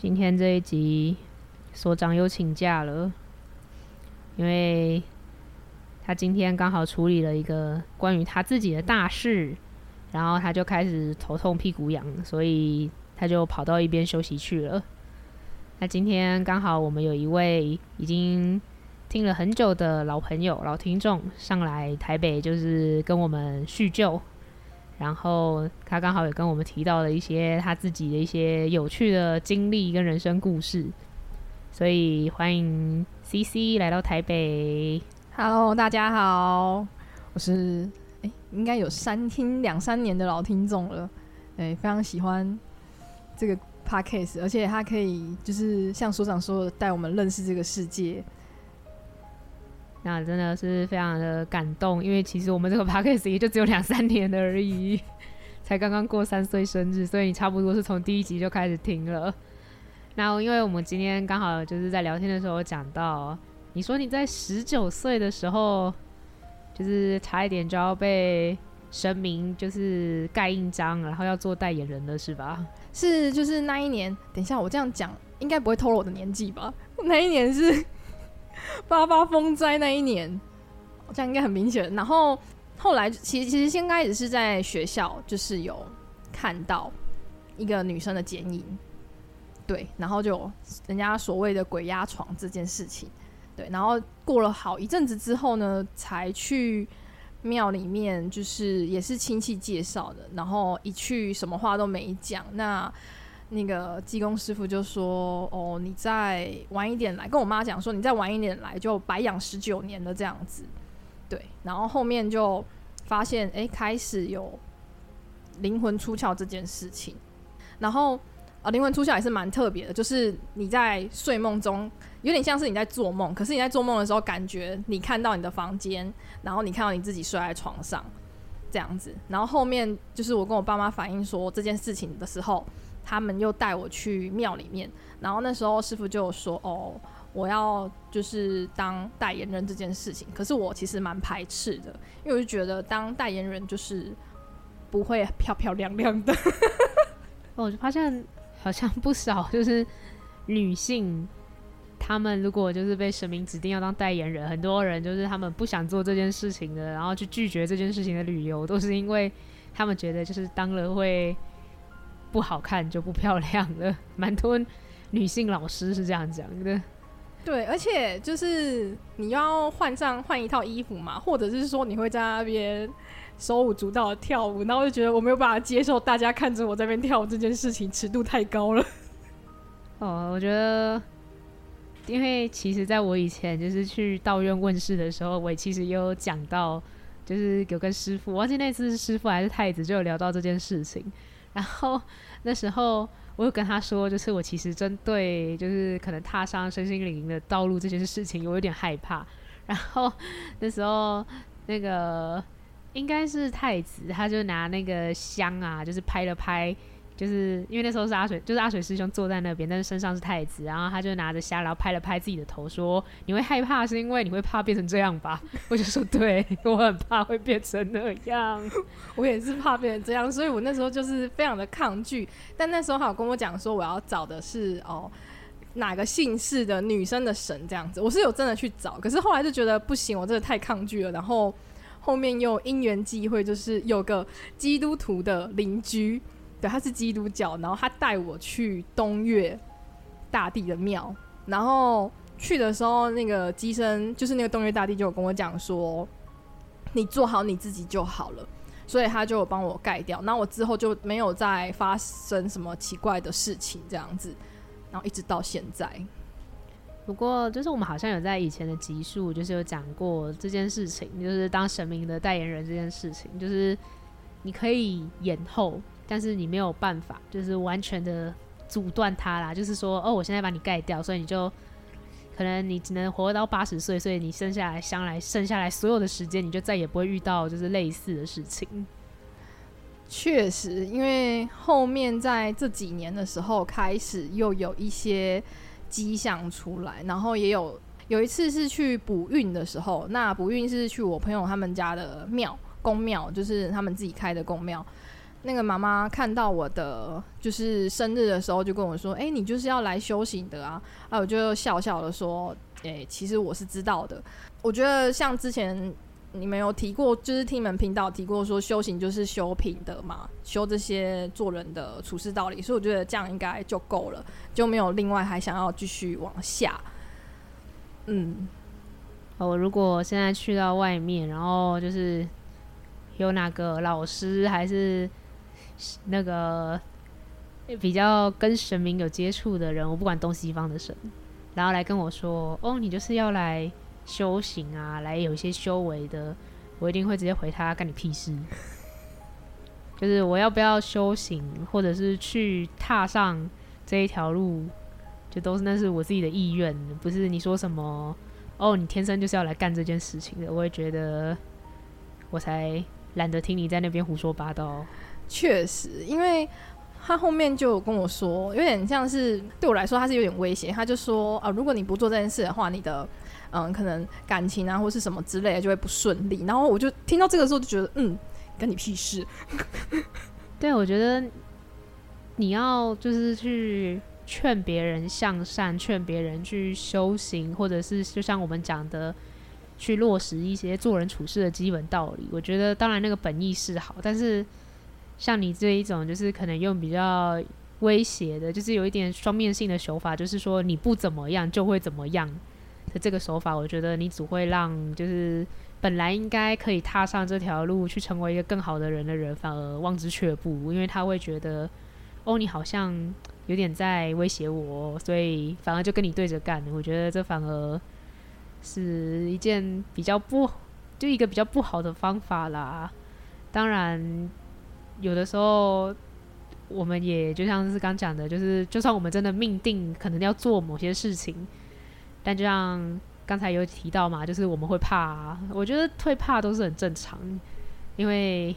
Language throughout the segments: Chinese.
今天这一集，所长又请假了，因为他今天刚好处理了一个关于他自己的大事，然后他就开始头痛、屁股痒，所以他就跑到一边休息去了。那今天刚好我们有一位已经听了很久的老朋友、老听众上来台北，就是跟我们叙旧。然后他刚好也跟我们提到了一些他自己的一些有趣的经历跟人生故事，所以欢迎 CC 来到台北。Hello，大家好，我是哎，应该有三听两三年的老听众了，哎，非常喜欢这个 Podcast，而且他可以就是像所长说的，带我们认识这个世界。那真的是非常的感动，因为其实我们这个 podcast 也就只有两三年的而已，才刚刚过三岁生日，所以你差不多是从第一集就开始听了。那因为我们今天刚好就是在聊天的时候讲到，你说你在十九岁的时候，就是差一点就要被神明就是盖印章，然后要做代言人了是吧？是，就是那一年。等一下，我这样讲应该不会透露我的年纪吧？那一年是。八八风灾那一年，这样应该很明显。然后后来，其实其实先开始是在学校，就是有看到一个女生的剪影，对，然后就人家所谓的鬼压床这件事情，对。然后过了好一阵子之后呢，才去庙里面，就是也是亲戚介绍的，然后一去什么话都没讲，那。那个技工师傅就说：“哦，你再晚一点来，跟我妈讲说，你再晚一点来就白养十九年的这样子。”对，然后后面就发现，哎，开始有灵魂出窍这件事情。然后啊，灵魂出窍也是蛮特别的，就是你在睡梦中，有点像是你在做梦，可是你在做梦的时候，感觉你看到你的房间，然后你看到你自己睡在床上这样子。然后后面就是我跟我爸妈反映说这件事情的时候。他们又带我去庙里面，然后那时候师傅就说：“哦，我要就是当代言人这件事情。”可是我其实蛮排斥的，因为我就觉得当代言人就是不会漂漂亮亮的。我就发现好像不少就是女性，她们如果就是被神明指定要当代言人，很多人就是他们不想做这件事情的，然后去拒绝这件事情的理由，都是因为他们觉得就是当了会。不好看就不漂亮了，蛮多女性老师是这样讲的。对，而且就是你要换上换一套衣服嘛，或者是说你会在那边手舞足蹈的跳舞，然后我就觉得我没有办法接受大家看着我在那边跳舞这件事情，尺度太高了。哦，我觉得，因为其实在我以前就是去道院问世的时候，我其实也有讲到，就是有跟师傅，我忘记那次是师傅还是太子，就有聊到这件事情。然后 那时候我有跟他说，就是我其实针对就是可能踏上身心灵的道路这些事情，我有点害怕。然后那时候那个应该是太子，他就拿那个香啊，就是拍了拍。就是因为那时候是阿水，就是阿水师兄坐在那边，但是身上是太子，然后他就拿着虾，然后拍了拍自己的头，说：“你会害怕是因为你会怕变成这样吧？” 我就说：“对，我很怕会变成那样，我也是怕变成这样，所以我那时候就是非常的抗拒。但那时候他有跟我讲说，我要找的是哦哪个姓氏的女生的神这样子，我是有真的去找，可是后来就觉得不行，我真的太抗拒了。然后后面又因缘际会，就是有个基督徒的邻居。对，他是基督教，然后他带我去东岳大帝的庙，然后去的时候，那个机身就是那个东岳大帝就有跟我讲说，你做好你自己就好了，所以他就帮我盖掉，那我之后就没有再发生什么奇怪的事情这样子，然后一直到现在。不过就是我们好像有在以前的集数就是有讲过这件事情，就是当神明的代言人这件事情，就是你可以延后。但是你没有办法，就是完全的阻断它啦。就是说，哦，我现在把你盖掉，所以你就可能你只能活到八十岁，所以你生下来将来剩下来所有的时间，你就再也不会遇到就是类似的事情。确实，因为后面在这几年的时候，开始又有一些迹象出来，然后也有有一次是去补运的时候，那补运是去我朋友他们家的庙宫庙，就是他们自己开的宫庙。那个妈妈看到我的就是生日的时候，就跟我说：“哎、你就是要来修行的啊！”啊，我就笑笑的说：“哎、其实我是知道的。我觉得像之前。”你们有提过，就是听你们频道提过说修行就是修品德嘛，修这些做人的处事道理，所以我觉得这样应该就够了，就没有另外还想要继续往下。嗯，我如果现在去到外面，然后就是有哪个老师还是那个比较跟神明有接触的人，我不管东西方的神，然后来跟我说，哦，你就是要来。修行啊，来有一些修为的，我一定会直接回他，干你屁事。就是我要不要修行，或者是去踏上这一条路，就都是那是我自己的意愿，不是你说什么哦，你天生就是要来干这件事情的。我也觉得，我才懒得听你在那边胡说八道。确实，因为他后面就跟我说，有点像是对我来说，他是有点威胁。他就说啊，如果你不做这件事的话，你的。嗯，可能感情啊，或是什么之类的，就会不顺利。然后我就听到这个时候，就觉得，嗯，跟你屁事。对，我觉得你要就是去劝别人向善，劝别人去修行，或者是就像我们讲的，去落实一些做人处事的基本道理。我觉得，当然那个本意是好，但是像你这一种，就是可能用比较威胁的，就是有一点双面性的手法，就是说你不怎么样就会怎么样。的这个手法，我觉得你只会让就是本来应该可以踏上这条路去成为一个更好的人的人，反而望之却步，因为他会觉得，哦，你好像有点在威胁我，所以反而就跟你对着干。我觉得这反而是一件比较不，就一个比较不好的方法啦。当然，有的时候我们也就像是刚讲的，就是就算我们真的命定可能要做某些事情。但就像刚才有提到嘛，就是我们会怕啊，我觉得退怕都是很正常，因为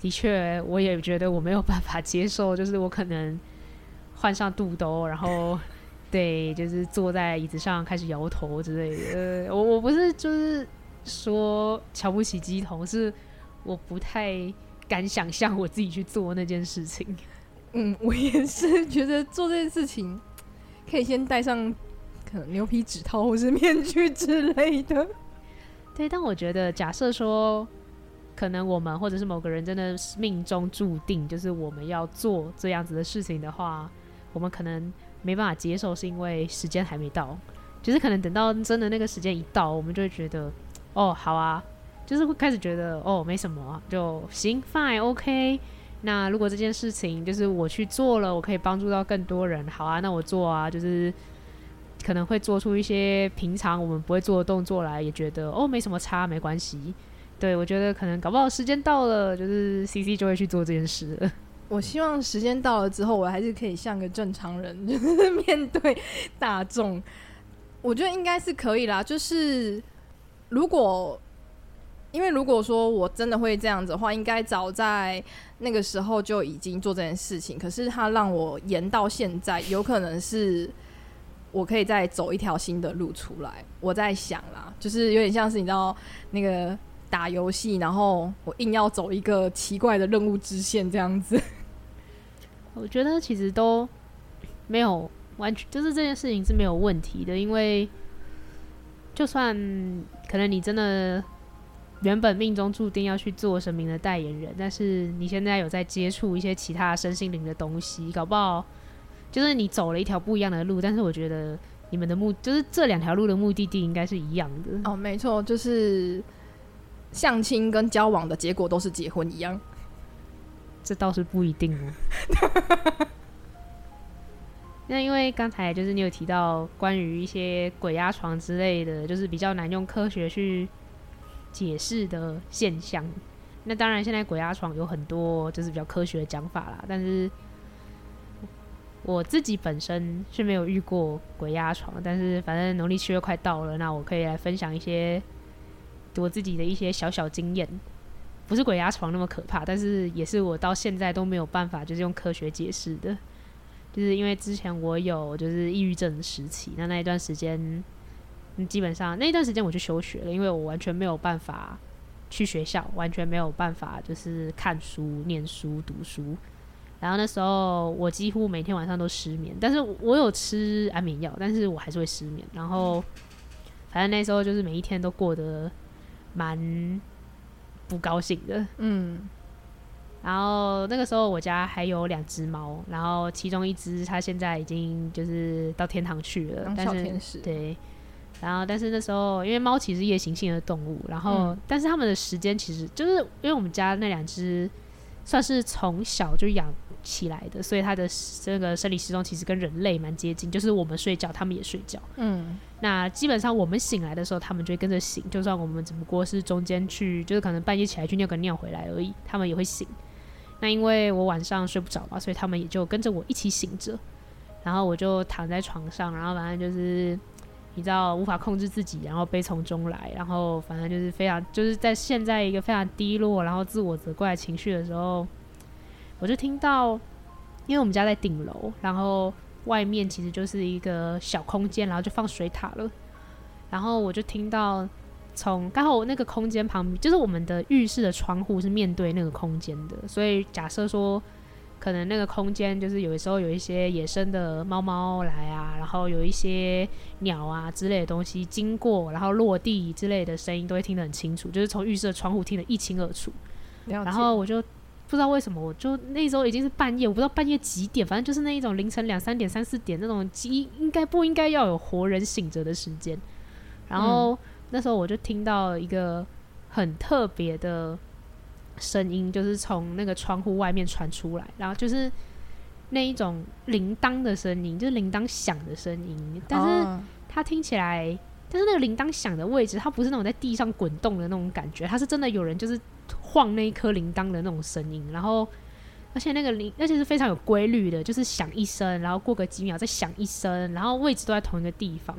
的确我也觉得我没有办法接受，就是我可能换上肚兜，然后 对，就是坐在椅子上开始摇头之类的。我我不是就是说瞧不起鸡童，是我不太敢想象我自己去做那件事情。嗯，我也是觉得做这件事情可以先戴上可能。牛皮纸套或是面具之类的，对。但我觉得，假设说，可能我们或者是某个人真的是命中注定，就是我们要做这样子的事情的话，我们可能没办法接受，是因为时间还没到。就是可能等到真的那个时间一到，我们就会觉得，哦，好啊，就是会开始觉得，哦，没什么，就行，fine，OK。那如果这件事情就是我去做了，我可以帮助到更多人，好啊，那我做啊，就是。可能会做出一些平常我们不会做的动作来，也觉得哦，没什么差，没关系。对，我觉得可能搞不好时间到了，就是 CC 就会去做这件事。我希望时间到了之后，我还是可以像个正常人，就是面对大众。我觉得应该是可以啦。就是如果因为如果说我真的会这样子的话，应该早在那个时候就已经做这件事情。可是他让我延到现在，有可能是。我可以再走一条新的路出来。我在想啦，就是有点像是你知道那个打游戏，然后我硬要走一个奇怪的任务支线这样子。我觉得其实都没有完全，就是这件事情是没有问题的，因为就算可能你真的原本命中注定要去做神明的代言人，但是你现在有在接触一些其他身心灵的东西，搞不好。就是你走了一条不一样的路，但是我觉得你们的目就是这两条路的目的地应该是一样的哦，没错，就是相亲跟交往的结果都是结婚一样，这倒是不一定哦。那因为刚才就是你有提到关于一些鬼压床之类的，就是比较难用科学去解释的现象。那当然，现在鬼压床有很多就是比较科学的讲法啦，但是我自己本身是没有遇过鬼压床，但是反正农历七月快到了，那我可以来分享一些我自己的一些小小经验。不是鬼压床那么可怕，但是也是我到现在都没有办法就是用科学解释的，就是因为之前我有就是抑郁症时期，那那一段时间，基本上那一段时间我就休学了，因为我完全没有办法去学校，完全没有办法就是看书、念书、读书，然后那时候我几乎每天晚上都失眠，但是我有吃安眠药，但是我还是会失眠，然后反正那时候就是每一天都过得蛮。不高兴的，嗯，然后那个时候我家还有两只猫，然后其中一只它现在已经就是到天堂去了，但是对，然后但是那时候因为猫其实是夜行性的动物，然后、嗯、但是它们的时间其实就是因为我们家那两只算是从小就养起来的，所以它的这个生理时钟其实跟人类蛮接近，就是我们睡觉，它们也睡觉，嗯。那基本上我们醒来的时候，它们就会跟着醒。就算我们只不过是中间去，就是可能半夜起来去尿个尿回来而已，它们也会醒。那因为我晚上睡不着嘛，所以它们也就跟着我一起醒着。然后我就躺在床上，然后反正就是你知道无法控制自己，然后悲从中来，然后反正就是非常就是在现在一个非常低落，然后自我责怪情绪的时候，我就听到，因为我们家在顶楼，然后。外面其实就是一个小空间，然后就放水塔了。然后我就听到从刚好那个空间旁边，就是我们的浴室的窗户是面对那个空间的，所以假设说可能那个空间就是有时候有一些野生的猫猫来啊，然后有一些鸟啊之类的东西经过，然后落地之类的声音都会听得很清楚，就是从浴室的窗户听得一清二楚。然后我就。不知道为什么，我就那时候已经是半夜，我不知道半夜几点，反正就是那一种凌晨两三点、三四点那种，应应该不应该要有活人醒着的时间。然后、嗯、那时候我就听到一个很特别的声音，就是从那个窗户外面传出来，然后就是那一种铃铛的声音，就是铃铛响的声音，但是它听起来，但是那个铃铛响的位置，它不是那种在地上滚动的那种感觉，它是真的有人就是。晃那一颗铃铛的那种声音，然后而且那个铃，而且是非常有规律的，就是响一声，然后过个几秒再响一声，然后位置都在同一个地方。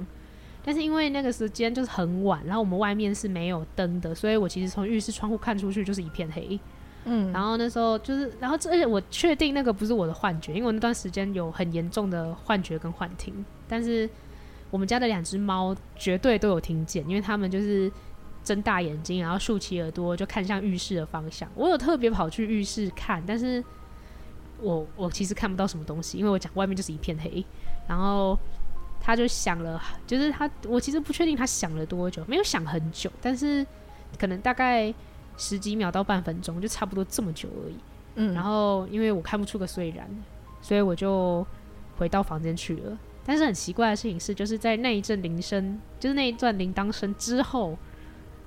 但是因为那个时间就是很晚，然后我们外面是没有灯的，所以我其实从浴室窗户看出去就是一片黑。嗯，然后那时候就是，然后而且我确定那个不是我的幻觉，因为我那段时间有很严重的幻觉跟幻听。但是我们家的两只猫绝对都有听见，因为它们就是。睁大眼睛，然后竖起耳朵，就看向浴室的方向。我有特别跑去浴室看，但是我我其实看不到什么东西，因为我讲外面就是一片黑。然后他就想了，就是他，我其实不确定他想了多久，没有想很久，但是可能大概十几秒到半分钟，就差不多这么久而已。嗯，然后因为我看不出个所以然，所以我就回到房间去了。但是很奇怪的事情是，就是在那一阵铃声，就是那一段铃铛声之后。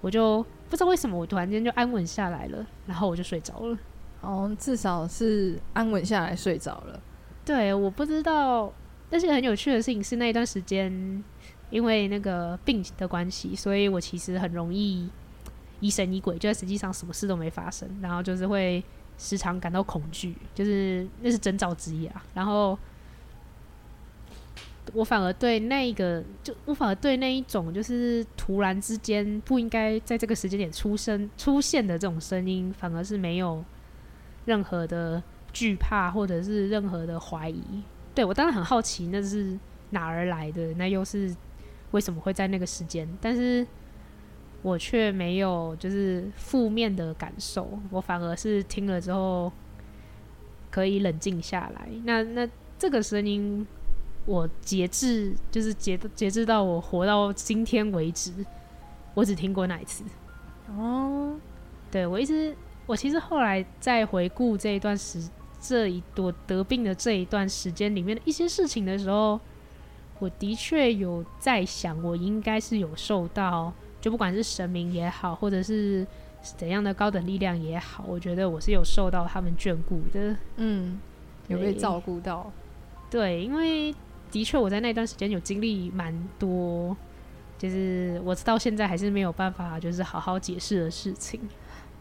我就不知道为什么，我突然间就安稳下来了，然后我就睡着了。哦，至少是安稳下来睡着了。对，我不知道。但是很有趣的事情是，那一段时间因为那个病的关系，所以我其实很容易疑神疑鬼，就在实际上什么事都没发生，然后就是会时常感到恐惧，就是那是征兆之一啊。然后。我反而对那个，就我反而对那一种，就是突然之间不应该在这个时间点出生出现的这种声音，反而是没有任何的惧怕，或者是任何的怀疑。对，我当然很好奇，那是哪儿来的？那又是为什么会在那个时间？但是我却没有就是负面的感受，我反而是听了之后可以冷静下来。那那这个声音。我截至就是截截至到我活到今天为止，我只听过那一次。哦，对，我一直我其实后来在回顾这一段时这一我得病的这一段时间里面的一些事情的时候，我的确有在想，我应该是有受到，就不管是神明也好，或者是怎样的高等力量也好，我觉得我是有受到他们眷顾的。嗯，有被照顾到。对，因为。的确，我在那段时间有经历蛮多，就是我到现在还是没有办法，就是好好解释的事情。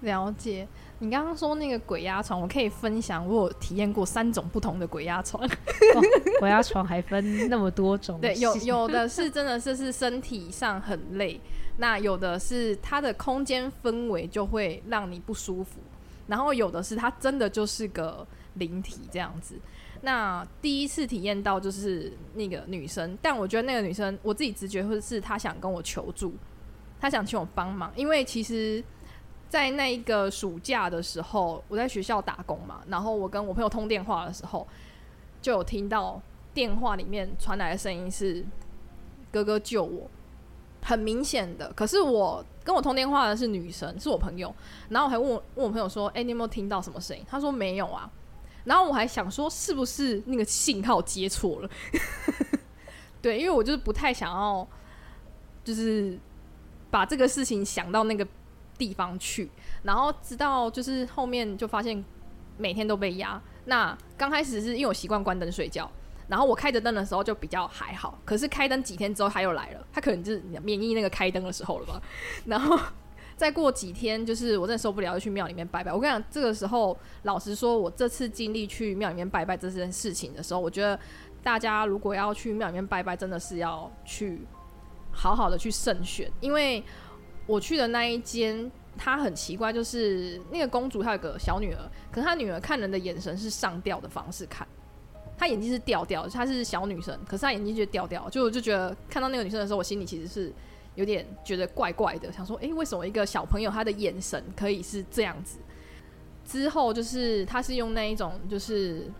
了解。你刚刚说那个鬼压床，我可以分享，我有体验过三种不同的鬼压床。哦、鬼压床还分那么多种？对，有有的是真的是是身体上很累，那有的是它的空间氛围就会让你不舒服，然后有的是它真的就是个灵体这样子。那第一次体验到就是那个女生，但我觉得那个女生，我自己直觉会是她想跟我求助，她想请我帮忙，因为其实。在那一个暑假的时候，我在学校打工嘛，然后我跟我朋友通电话的时候，就有听到电话里面传来的声音是“哥哥救我”，很明显的。可是我跟我通电话的是女生，是我朋友，然后我还问我问我朋友说：“哎，你有没有听到什么声音？”他说没有啊。然后我还想说是不是那个信号接错了？对，因为我就是不太想要，就是把这个事情想到那个。地方去，然后直到就是后面就发现每天都被压。那刚开始是因为我习惯关灯睡觉，然后我开着灯的时候就比较还好。可是开灯几天之后他又来了，他可能就是免疫那个开灯的时候了吧。然后再过几天，就是我真的受不了，就去庙里面拜拜。我跟你讲，这个时候老实说，我这次经历去庙里面拜拜这件事情的时候，我觉得大家如果要去庙里面拜拜，真的是要去好好的去慎选，因为。我去的那一间，他很奇怪，就是那个公主她有个小女儿，可是她女儿看人的眼神是上吊的方式看，她眼睛是吊吊，她是小女生，可是她眼睛就吊吊，就我就觉得看到那个女生的时候，我心里其实是有点觉得怪怪的，想说，诶、为什么一个小朋友她的眼神可以是这样子？之后就是他是用那一种，就是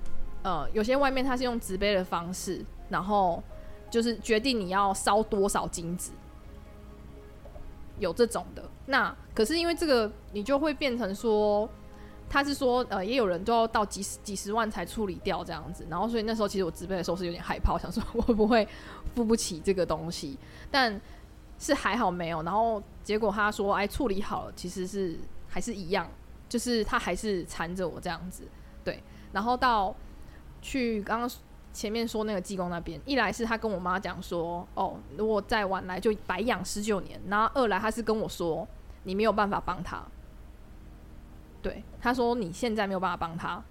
呃，有些外面他是用纸杯的方式，然后就是决定你要烧多少金子。有这种的，那可是因为这个，你就会变成说，他是说，呃，也有人都要到几十几十万才处理掉这样子，然后所以那时候其实我掷杯的时候是有点害怕，我想说我会不会付不起这个东西，但是还好没有，然后结果他说，哎，处理好了，其实是还是一样，就是他还是缠着我这样子，对，然后到去刚刚。前面说那个济公那边，一来是他跟我妈讲说，哦，如果再晚来就白养十九年。然后二来他是跟我说，你没有办法帮他。对，他说你现在没有办法帮他。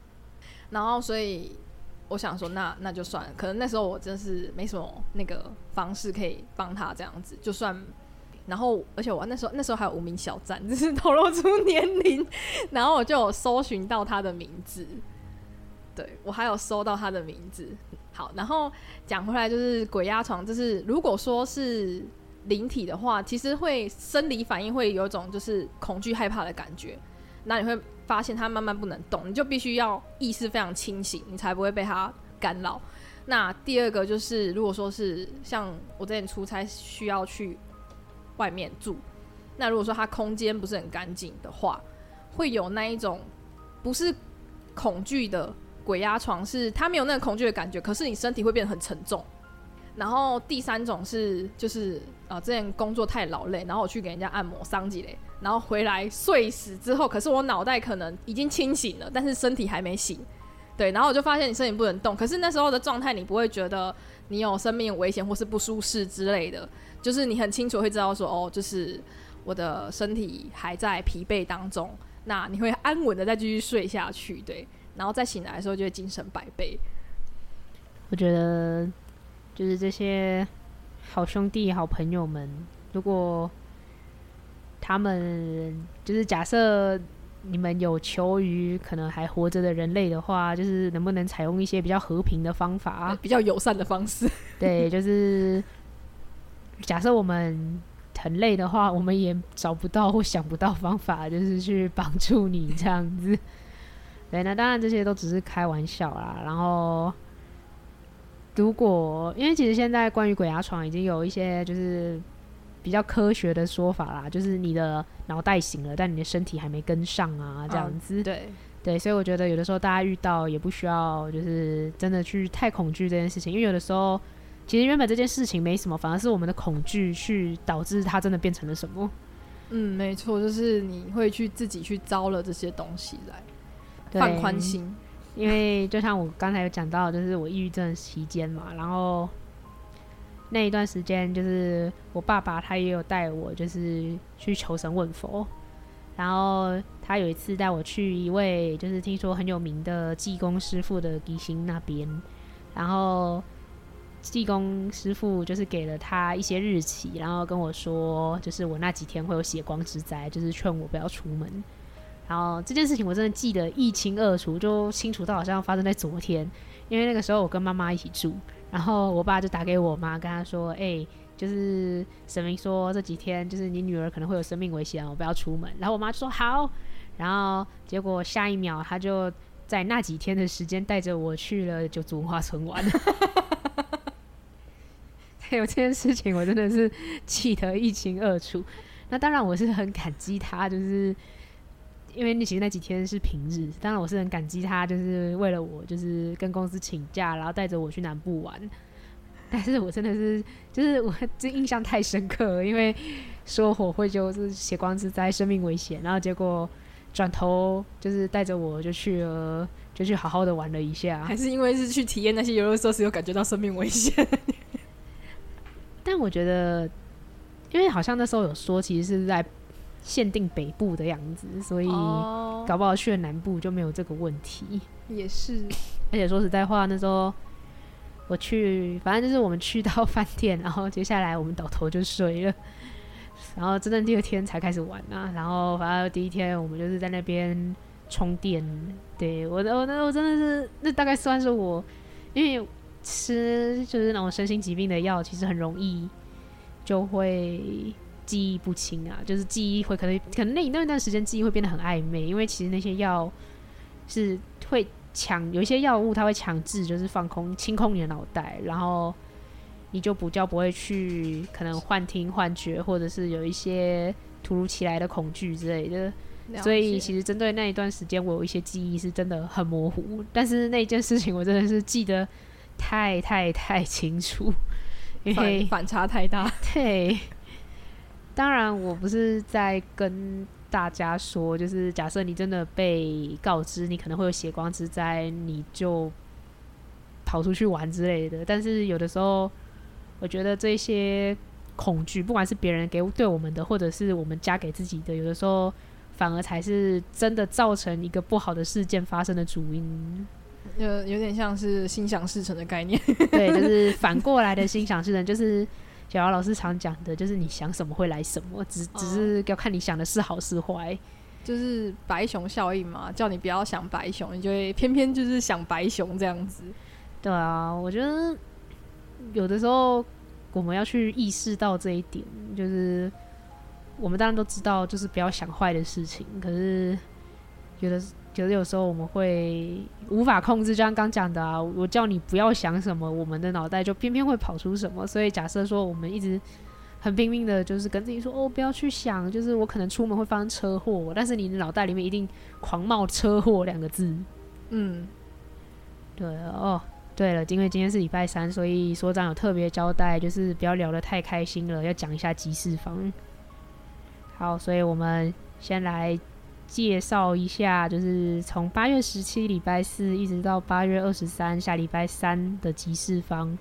然后所以我想说，那那就算了。可能那时候我真是没什么那个方式可以帮他这样子，就算。然后而且我那时候那时候还有无名小站，就是 透露出年龄。然后我就有搜寻到他的名字。对，我还有搜到他的名字。好，然后讲回来就是鬼压床，就是如果说是灵体的话，其实会生理反应会有一种就是恐惧害怕的感觉。那你会发现他慢慢不能动，你就必须要意识非常清醒，你才不会被他干扰。那第二个就是，如果说是像我之前出差需要去外面住，那如果说他空间不是很干净的话，会有那一种不是恐惧的。鬼压床是他没有那个恐惧的感觉，可是你身体会变得很沉重。然后第三种是就是啊、呃，之前工作太劳累，然后我去给人家按摩桑吉嘞，然后回来睡死之后，可是我脑袋可能已经清醒了，但是身体还没醒。对，然后我就发现你身体不能动，可是那时候的状态你不会觉得你有生命危险或是不舒适之类的，就是你很清楚会知道说哦，就是我的身体还在疲惫当中，那你会安稳的再继续睡下去，对。然后再醒来的时候，就会精神百倍。我觉得，就是这些好兄弟、好朋友们，如果他们就是假设你们有求于可能还活着的人类的话，就是能不能采用一些比较和平的方法，比较友善的方式？对，就是假设我们很累的话，我们也找不到或想不到方法，就是去帮助你这样子。对，那当然这些都只是开玩笑啦。然后，如果因为其实现在关于鬼压床已经有一些就是比较科学的说法啦，就是你的脑袋醒了，但你的身体还没跟上啊，这样子。嗯、对对，所以我觉得有的时候大家遇到也不需要就是真的去太恐惧这件事情，因为有的时候其实原本这件事情没什么，反而是我们的恐惧去导致它真的变成了什么。嗯，没错，就是你会去自己去招了这些东西来。放宽心，因为就像我刚才有讲到，就是我抑郁症期间嘛，然后那一段时间，就是我爸爸他也有带我，就是去求神问佛，然后他有一次带我去一位就是听说很有名的济公师傅的地心那边，然后济公师傅就是给了他一些日期，然后跟我说，就是我那几天会有血光之灾，就是劝我不要出门。然后这件事情我真的记得一清二楚，就清楚到好像发生在昨天，因为那个时候我跟妈妈一起住，然后我爸就打给我妈，跟她说：“哎、就是神明说这几天就是你女儿可能会有生命危险，我不要出门。”然后我妈就说：“好。”然后结果下一秒，他就在那几天的时间带着我去了九族文化村玩。还有这件事情，我真的是记得一清二楚。那当然，我是很感激他，就是。因为那其实那几天是平日，当然我是很感激他，就是为了我，就是跟公司请假，然后带着我去南部玩。但是我真的是，就是我这印象太深刻了，因为说火会就是血光之灾，生命危险，然后结果转头就是带着我就去了，就去好好的玩了一下。还是因为是去体验那些游乐设施，有感觉到生命危险。但我觉得，因为好像那时候有说，其实是在。限定北部的样子，所以搞不好去了南部就没有这个问题。也是，而且说实在话，那时候我去，反正就是我们去到饭店，然后接下来我们倒头就睡了，然后真正第二天才开始玩啊。然后反正第一天我们就是在那边充电。对，我，我那我真的是，那大概算是我，因为吃就是那种身心疾病的药，其实很容易就会。记忆不清啊，就是记忆会可能可能那一那段时间记忆会变得很暧昧，因为其实那些药是会强，有一些药物它会强制就是放空清空你的脑袋，然后你就比较不会去可能幻听幻觉，或者是有一些突如其来的恐惧之类的。所以其实针对那一段时间，我有一些记忆是真的很模糊，但是那件事情我真的是记得太太太清楚，因为反，反差太大，对。当然，我不是在跟大家说，就是假设你真的被告知你可能会有血光之灾，你就跑出去玩之类的。但是有的时候，我觉得这些恐惧，不管是别人给对我们的，或者是我们加给自己的，有的时候反而才是真的造成一个不好的事件发生的主因。有有点像是心想事成的概念，对，就是 反过来的心想事成，就是。小姚老师常讲的，就是你想什么会来什么，只只是要看你想的是好是坏，就是白熊效应嘛，叫你不要想白熊，你就会偏偏就是想白熊这样子。对啊，我觉得有的时候我们要去意识到这一点，就是我们当然都知道，就是不要想坏的事情，可是有的。其实有时候我们会无法控制，就像刚讲的啊，我叫你不要想什么，我们的脑袋就偏偏会跑出什么。所以假设说我们一直很拼命的，就是跟自己说哦，不要去想，就是我可能出门会发生车祸，但是你的脑袋里面一定狂冒车祸两个字。嗯，对哦，对了，因为今天是礼拜三，所以所长有特别交代，就是不要聊得太开心了，要讲一下急事方。好，所以我们先来。介绍一下，就是从八月十七礼拜四一直到八月二十三下礼拜三的集市方。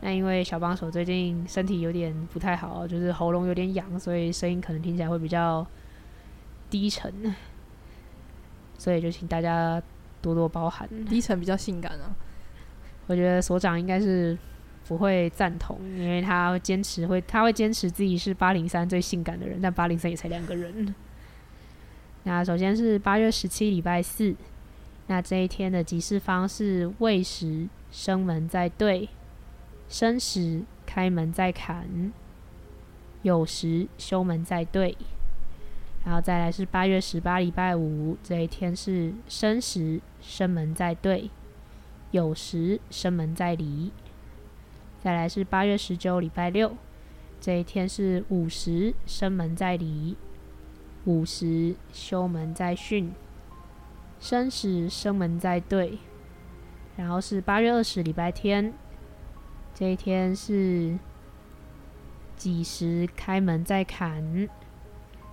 那因为小帮手最近身体有点不太好，就是喉咙有点痒，所以声音可能听起来会比较低沉，所以就请大家多多包涵。低沉比较性感啊，我觉得所长应该是不会赞同，因为他会坚持会他会坚持自己是八零三最性感的人，但八零三也才两个人。那首先是八月十七礼拜四，那这一天的吉事方是未时生门在对，申时开门在坎，酉时修门在对，然后再来是八月十八礼拜五，这一天是申时生门在对，酉时生门在离，再来是八月十九礼拜六，这一天是午时生门在离。午时休门在训，申时生门在对，然后是八月二十礼拜天，这一天是几时开门在坎，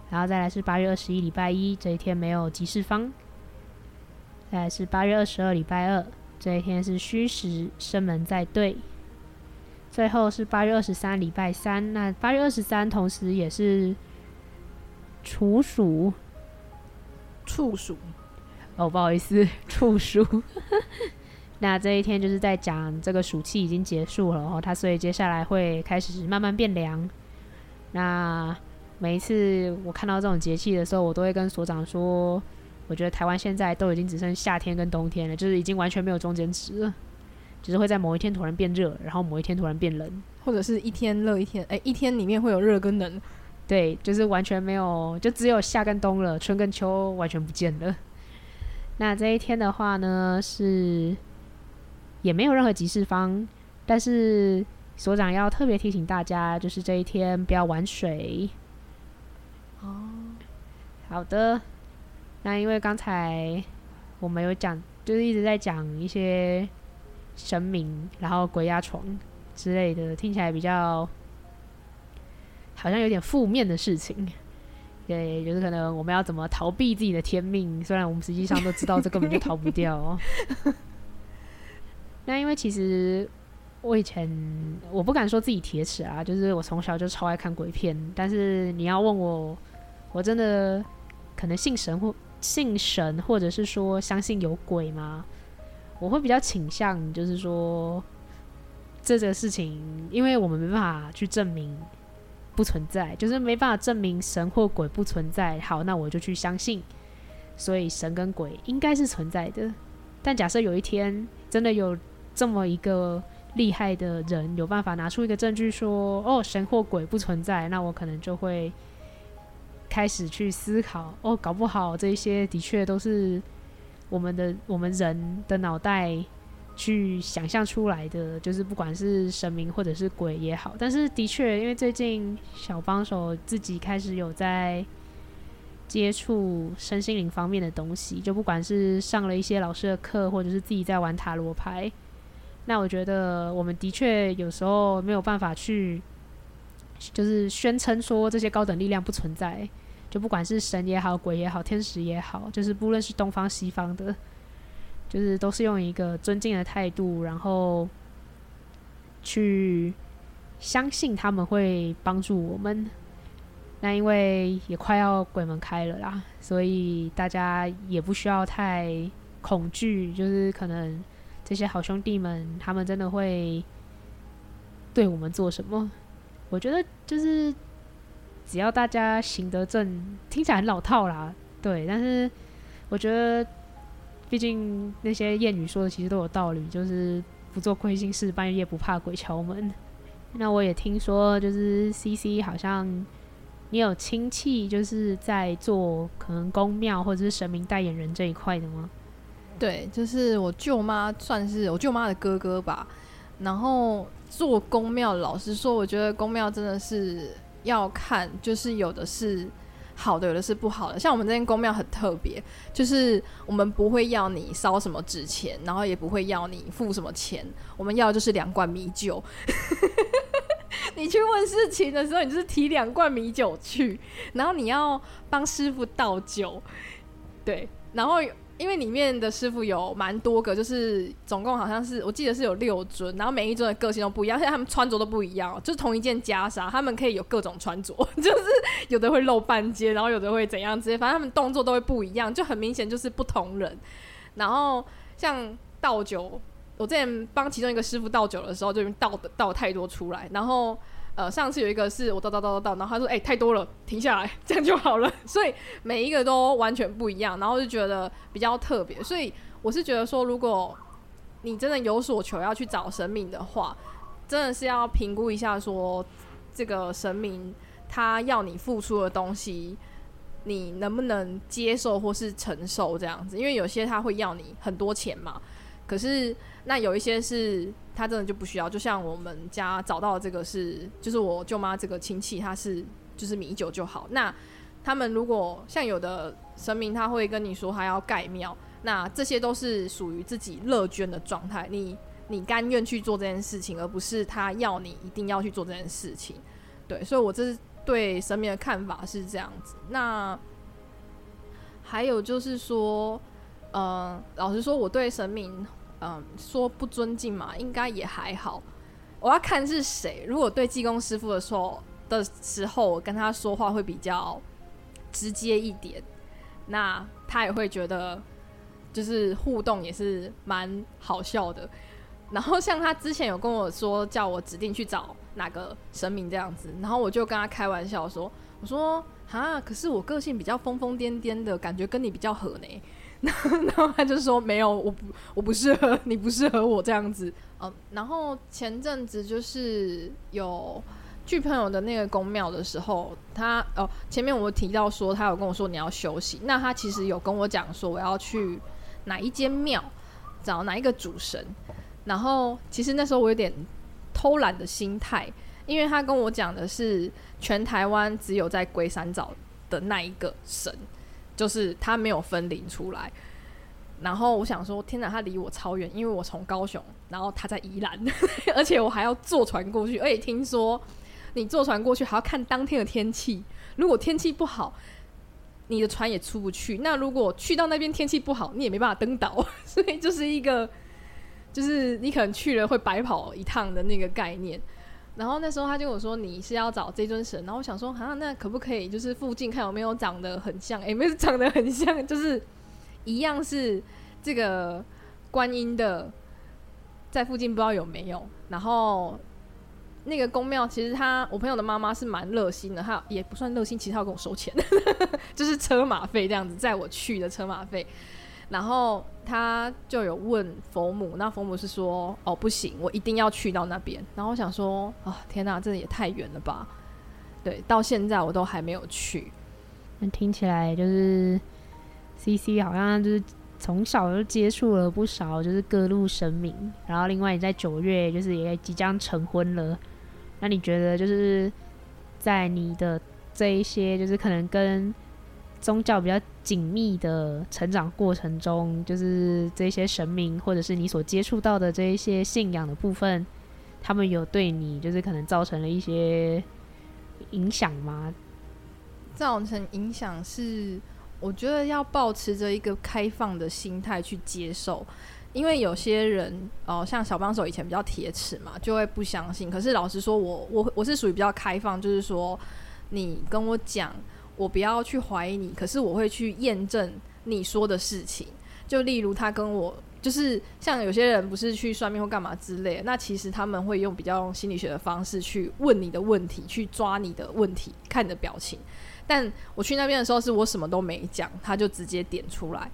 然后再来是八月二十一礼拜一，这一天没有吉事方，再来是八月二十二礼拜二，这一天是虚时生门在对，最后是八月二十三礼拜三，那八月二十三同时也是。处暑处暑。哦，不好意思，处暑。那这一天就是在讲这个暑气已经结束了哦，它所以接下来会开始慢慢变凉。那每一次我看到这种节气的时候，我都会跟所长说，我觉得台湾现在都已经只剩夏天跟冬天了，就是已经完全没有中间值了，只是会在某一天突然变热，然后某一天突然变冷，或者是一天热一天，哎、欸，一天里面会有热跟冷。对，就是完全没有，就只有夏跟冬了，春跟秋完全不见了。那这一天的话呢，是也没有任何集市方，但是所长要特别提醒大家，就是这一天不要玩水。哦，好的。那因为刚才我们有讲，就是一直在讲一些神明，然后鬼压床之类的，听起来比较好像有点负面的事情。对，就是可能我们要怎么逃避自己的天命？虽然我们实际上都知道这根本就逃不掉。那因为其实我以前我不敢说自己铁齿啊，就是我从小就超爱看鬼片。但是你要问我，我真的可能信神或信神，或者是说相信有鬼吗？我会比较倾向就是说这个事情，因为我们没办法去证明。不存在，就是没办法证明神或鬼不存在。好，那我就去相信，所以神跟鬼应该是存在的。但假设有一天真的有这么一个厉害的人，有办法拿出一个证据说，哦，神或鬼不存在，那我可能就会开始去思考，哦，搞不好这些的确都是我们的我们人的脑袋。去想象出来的，就是不管是神明或者是鬼也好，但是的确，因为最近小帮手自己开始有在接触身心灵方面的东西，就不管是上了一些老师的课，或者是自己在玩塔罗牌，那我觉得我们的确有时候没有办法去，就是宣称说这些高等力量不存在，就不管是神也好，鬼也好，天使也好，就是不论是东方西方的。就是都是用一个尊敬的态度，然后去相信他们会帮助我们。那因为也快要鬼门开了啦，所以大家也不需要太恐惧。就是可能这些好兄弟们，他们真的会对我们做什么？我觉得就是只要大家行得正，听起来很老套啦，对。但是我觉得。毕竟那些谚语说的其实都有道理，就是不做亏心事，半夜不怕鬼敲门。那我也听说，就是 CC 好像你有亲戚就是在做可能宫庙或者是神明代言人这一块的吗？对，就是我舅妈算是我舅妈的哥哥吧。然后做宫庙，老实说，我觉得宫庙真的是要看，就是有的是。好的，有的是不好的。像我们这间公庙很特别，就是我们不会要你烧什么纸钱，然后也不会要你付什么钱，我们要就是两罐米酒。你去问事情的时候，你就是提两罐米酒去，然后你要帮师傅倒酒，对，然后。因为里面的师傅有蛮多个，就是总共好像是我记得是有六尊，然后每一尊的个性都不一样，而且他们穿着都不一样，就是同一件袈裟，他们可以有各种穿着，就是有的会露半截，然后有的会怎样之类，反正他们动作都会不一样，就很明显就是不同人。然后像倒酒，我之前帮其中一个师傅倒酒的时候，就倒的倒太多出来，然后。呃，上次有一个是我倒倒倒倒倒，然后他说：“哎、太多了，停下来，这样就好了。”所以每一个都完全不一样，然后就觉得比较特别。所以我是觉得说，如果你真的有所求要去找神明的话，真的是要评估一下，说这个神明他要你付出的东西，你能不能接受或是承受这样子？因为有些他会要你很多钱嘛，可是那有一些是。他真的就不需要，就像我们家找到这个是，就是我舅妈这个亲戚，他是就是米酒就好。那他们如果像有的神明，他会跟你说他要盖庙，那这些都是属于自己乐捐的状态，你你甘愿去做这件事情，而不是他要你一定要去做这件事情。对，所以我这是对神明的看法是这样子。那还有就是说，嗯、老实说，我对神明。嗯，说不尊敬嘛，应该也还好。我要看是谁。如果对济公师傅的时候的时候，我跟他说话会比较直接一点。那他也会觉得就是互动也是蛮好笑的。然后像他之前有跟我说叫我指定去找哪个神明这样子，然后我就跟他开玩笑说：“我说啊，可是我个性比较疯疯癫癫的，感觉跟你比较合呢。” 然后他就说：“没有，我不，我不适合，你不适合我这样子。”嗯，然后前阵子就是有去朋友的那个公庙的时候，他哦，前面我提到说他有跟我说你要休息，那他其实有跟我讲说我要去哪一间庙找哪一个主神。然后其实那时候我有点偷懒的心态，因为他跟我讲的是全台湾只有在龟山找的那一个神，就是他没有分灵出来。然后我想说，天哪，他离我超远，因为我从高雄，然后他在宜兰，而且我还要坐船过去。而且听说你坐船过去还要看当天的天气，如果天气不好，你的船也出不去。那如果去到那边天气不好，你也没办法登岛，所以就是一个。就是你可能去了会白跑一趟的那个概念，然后那时候他就跟我说，你是要找这尊神，然后我想说啊，那可不可以就是附近看有没有长得很像？诶、没有长得很像，就是一样是这个观音的，在附近不知道有没有。然后那个宫庙其实他我朋友的妈妈是蛮热心的，她也不算热心，其实她要跟我收钱，就是车马费这样子，载我去的车马费。然后他就有问佛母，那佛母是说：“哦，不行，我一定要去到那边。”然后我想说：“啊、哦，天哪，这也太远了吧？”对，到现在我都还没有去。那听起来就是 CC 好像就是从小就接触了不少，就是各路神明。然后另外你在九月就是也即将成婚了，那你觉得就是在你的这一些就是可能跟宗教比较紧密的成长过程中，就是这些神明，或者是你所接触到的这一些信仰的部分，他们有对你就是可能造成了一些影响吗？造成影响是，我觉得要保持着一个开放的心态去接受，因为有些人哦，像小帮手以前比较铁齿嘛，就会不相信。可是老实说我，我我我是属于比较开放，就是说你跟我讲。我不要去怀疑你，可是我会去验证你说的事情。就例如他跟我，就是像有些人不是去算命或干嘛之类的，那其实他们会用比较用心理学的方式去问你的问题，去抓你的问题，看你的表情。但我去那边的时候，是我什么都没讲，他就直接点出来。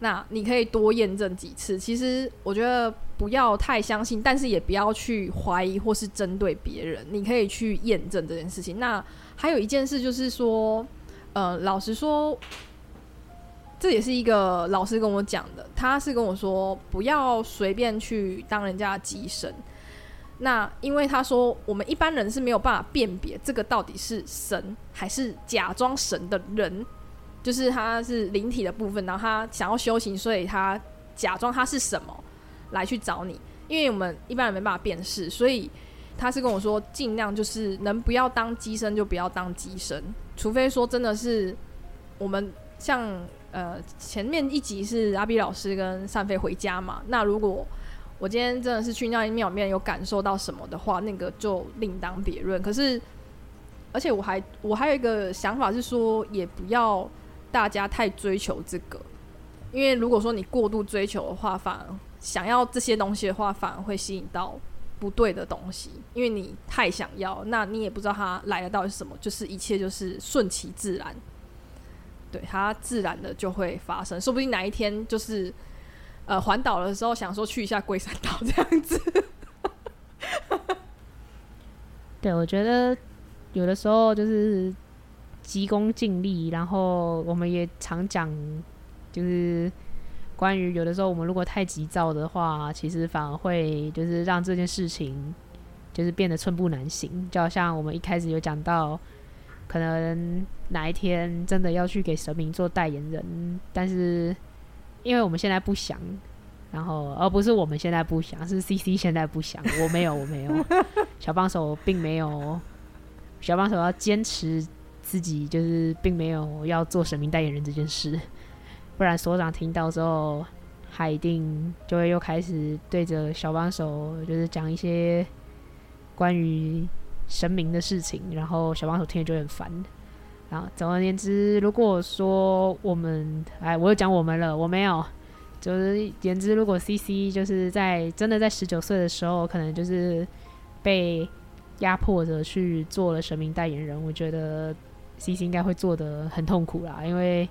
那你可以多验证几次。其实我觉得不要太相信，但是也不要去怀疑或是针对别人。你可以去验证这件事情。那还有一件事就是说，呃，老实说，这也是一个老师跟我讲的。他是跟我说，不要随便去当人家的乩身。那因为他说，我们一般人是没有办法辨别这个到底是神还是假装神的人，就是他是灵体的部分，然后他想要修行，所以他假装他是什么来去找你。因为我们一般人没办法辨识，所以。他是跟我说，尽量就是能不要当机身就不要当机身，除非说真的是我们像呃前面一集是阿 B 老师跟善飞回家嘛，那如果我今天真的是去那庙里面有感受到什么的话，那个就另当别论。可是，而且我还我还有一个想法是说，也不要大家太追求这个，因为如果说你过度追求的话，反而想要这些东西的话，反而会吸引到。不对的东西，因为你太想要，那你也不知道它来的到底是什么，就是一切就是顺其自然，对，它自然的就会发生，说不定哪一天就是呃环岛的时候想说去一下龟山岛这样子。对，我觉得有的时候就是急功近利，然后我们也常讲就是。关于有的时候，我们如果太急躁的话，其实反而会就是让这件事情就是变得寸步难行。就好像我们一开始有讲到，可能哪一天真的要去给神明做代言人，但是因为我们现在不想，然后而不是我们现在不想，是 CC 现在不想。我没有，我没有，小帮手并没有，小帮手要坚持自己，就是并没有要做神明代言人这件事。不然所长听到之后，他一定就会又开始对着小帮手，就是讲一些关于神明的事情，然后小帮手听了就很烦。然后总而言之，如果说我们，哎，我又讲我们了，我没有。就是言之，如果 CC 就是在真的在十九岁的时候，可能就是被压迫着去做了神明代言人，我觉得 CC 应该会做得很痛苦啦，因为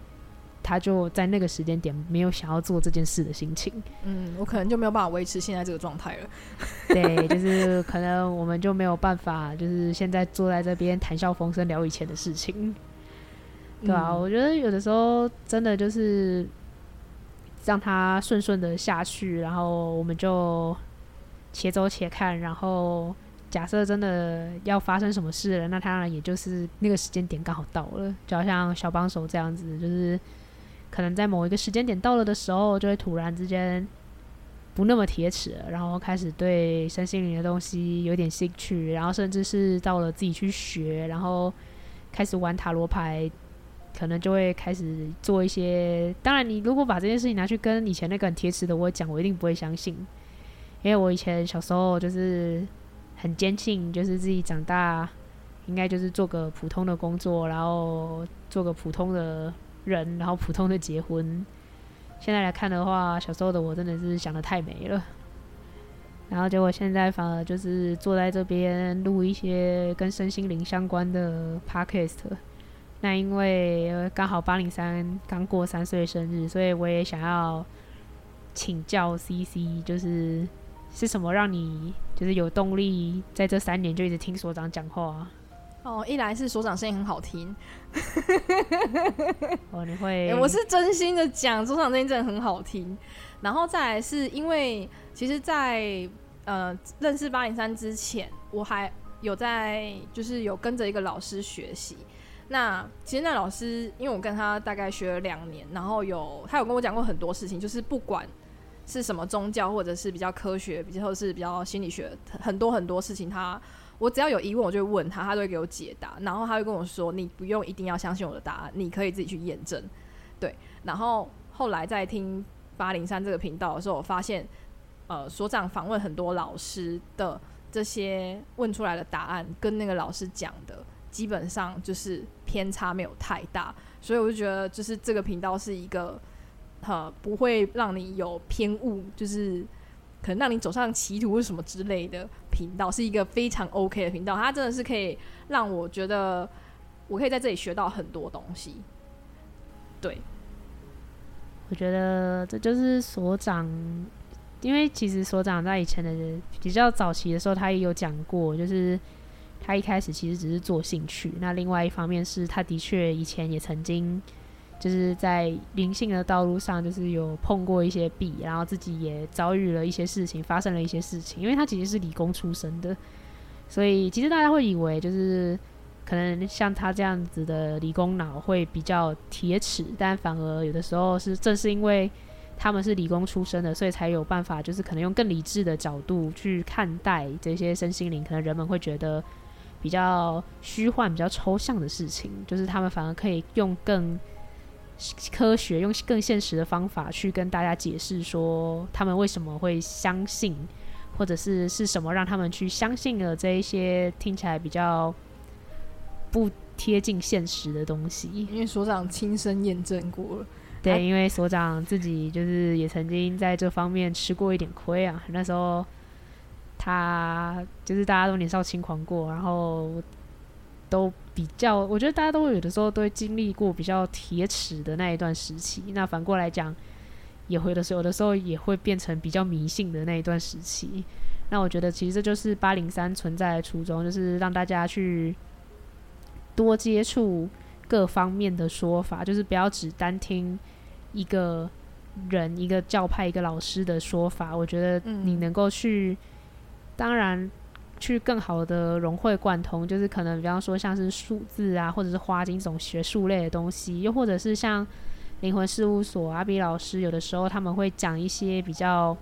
他就在那个时间点没有想要做这件事的心情。嗯，我可能就没有办法维持现在这个状态了。对，就是可能我们就没有办法，就是现在坐在这边谈笑风生聊以前的事情，对吧、啊？嗯、我觉得有的时候真的就是。让它顺顺的下去，然后我们就且走且看。然后假设真的要发生什么事了，那当然也就是那个时间点刚好到了，就好像小帮手这样子，就是可能在某一个时间点到了的时候，就会突然之间不那么铁齿，然后开始对身心灵的东西有点兴趣，然后甚至是到了自己去学，然后开始玩塔罗牌。可能就会开始做一些。当然，你如果把这件事情拿去跟以前那个很铁齿的我讲，我一定不会相信。因为我以前小时候就是很坚信，就是自己长大应该就是做个普通的工作，然后做个普通的人，然后普通的结婚。现在来看的话，小时候的我真的是想得太美了。然后结果现在反而就是坐在这边录一些跟身心灵相关的 podcast。那因为刚好八零三刚过三岁生日，所以我也想要请教 CC，就是是什么让你就是有动力在这三年就一直听所长讲话？哦，一来是所长声音很好听，哦，你会、欸，我是真心的讲，所长声音真的很好听。然后再来是因为，其实在，在呃认识八零三之前，我还有在就是有跟着一个老师学习。那其实那老师，因为我跟他大概学了两年，然后有他有跟我讲过很多事情，就是不管是什么宗教，或者是比较科学，比较是比较心理学，很多很多事情他，他我只要有疑问，我就会问他，他都会给我解答。然后他会跟我说：“你不用一定要相信我的答案，你可以自己去验证。”对。然后后来在听八零三这个频道的时候，我发现，呃，所长访问很多老师的这些问出来的答案，跟那个老师讲的。基本上就是偏差没有太大，所以我就觉得就是这个频道是一个，呃，不会让你有偏误，就是可能让你走上歧途或什么之类的频道，是一个非常 OK 的频道。它真的是可以让我觉得我可以在这里学到很多东西。对，我觉得这就是所长，因为其实所长在以前的比较早期的时候，他也有讲过，就是。他一开始其实只是做兴趣，那另外一方面是他的确以前也曾经就是在灵性的道路上，就是有碰过一些壁，然后自己也遭遇了一些事情，发生了一些事情。因为他其实是理工出身的，所以其实大家会以为就是可能像他这样子的理工脑会比较铁齿，但反而有的时候是正是因为他们是理工出身的，所以才有办法就是可能用更理智的角度去看待这些身心灵，可能人们会觉得。比较虚幻、比较抽象的事情，就是他们反而可以用更科学、用更现实的方法去跟大家解释说，他们为什么会相信，或者是是什么让他们去相信了这一些听起来比较不贴近现实的东西。因为所长亲身验证过了，对，啊、因为所长自己就是也曾经在这方面吃过一点亏啊，那时候。他就是大家都年少轻狂过，然后都比较，我觉得大家都有的时候都会经历过比较铁齿的那一段时期。那反过来讲，也会的时候，有的时候也会变成比较迷信的那一段时期。那我觉得其实这就是八零三存在的初衷，就是让大家去多接触各方面的说法，就是不要只单听一个人、一个教派、一个老师的说法。我觉得你能够去。当然，去更好的融会贯通，就是可能比方说像是数字啊，或者是花精这种学术类的东西，又或者是像灵魂事务所阿比老师，有的时候他们会讲一些比较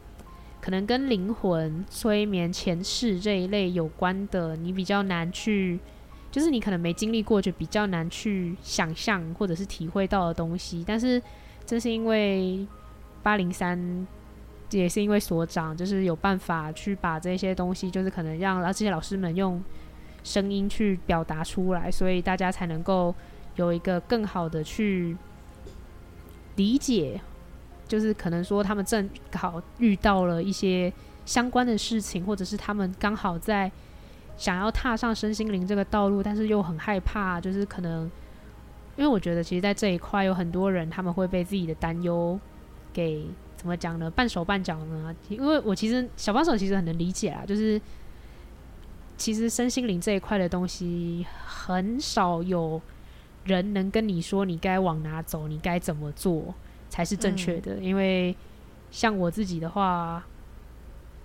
可能跟灵魂、催眠、前世这一类有关的，你比较难去，就是你可能没经历过，就比较难去想象或者是体会到的东西。但是正是因为八零三。也是因为所长就是有办法去把这些东西，就是可能让这些老师们用声音去表达出来，所以大家才能够有一个更好的去理解，就是可能说他们正好遇到了一些相关的事情，或者是他们刚好在想要踏上身心灵这个道路，但是又很害怕，就是可能因为我觉得，其实，在这一块有很多人他们会被自己的担忧给怎么讲呢？半手半脚呢？因为我其实小帮手其实很能理解啊，就是其实身心灵这一块的东西，很少有人能跟你说你该往哪走，你该怎么做才是正确的。嗯。因为像我自己的话，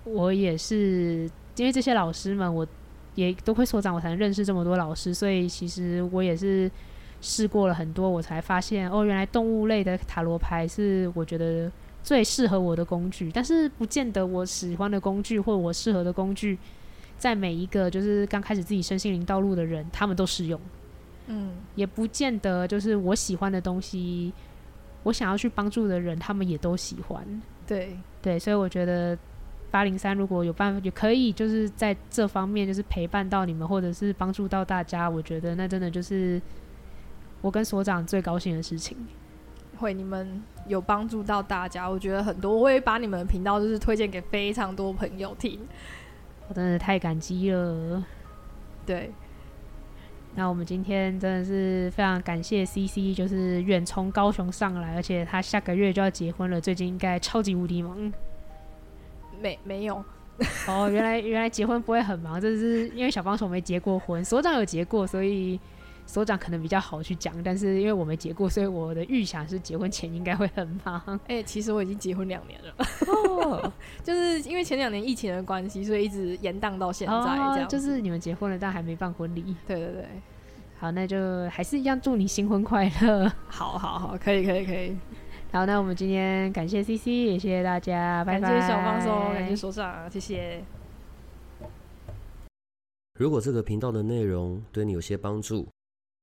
我也是因为这些老师们，我也都会所长，我才能认识这么多老师，所以其实我也是试过了很多，我才发现哦，原来动物类的塔罗牌是我觉得。最适合我的工具，但是不见得我喜欢的工具或我适合的工具，在每一个就是刚开始自己身心灵道路的人，他们都适用。嗯，也不见得就是我喜欢的东西，我想要去帮助的人，他们也都喜欢。对对，所以我觉得八零三如果有办法，也可以就是在这方面就是陪伴到你们，或者是帮助到大家，我觉得那真的就是我跟所长最高兴的事情。会你们有帮助到大家，我觉得很多，我会把你们的频道就是推荐给非常多朋友听，我真的太感激了。对，那我们今天真的是非常感谢 CC，就是远从高雄上来，而且他下个月就要结婚了，最近应该超级无敌忙。没没有？哦，原来原来结婚不会很忙，这是因为小帮手没结过婚，所长有结过，所以。所长可能比较好去讲，但是因为我没结过，所以我的预想是结婚前应该会很忙。哎、欸，其实我已经结婚两年了，哦、就是因为前两年疫情的关系，所以一直延宕到现在。这样、哦、就是你们结婚了，但还没办婚礼。对对对，好，那就还是一样祝你新婚快乐。好好好，可以可以可以。好，那我们今天感谢 CC，也谢谢大家，拜拜。感谢小帮手，感谢所长，谢谢。如果这个频道的内容对你有些帮助。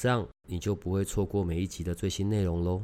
这样你就不会错过每一集的最新内容喽。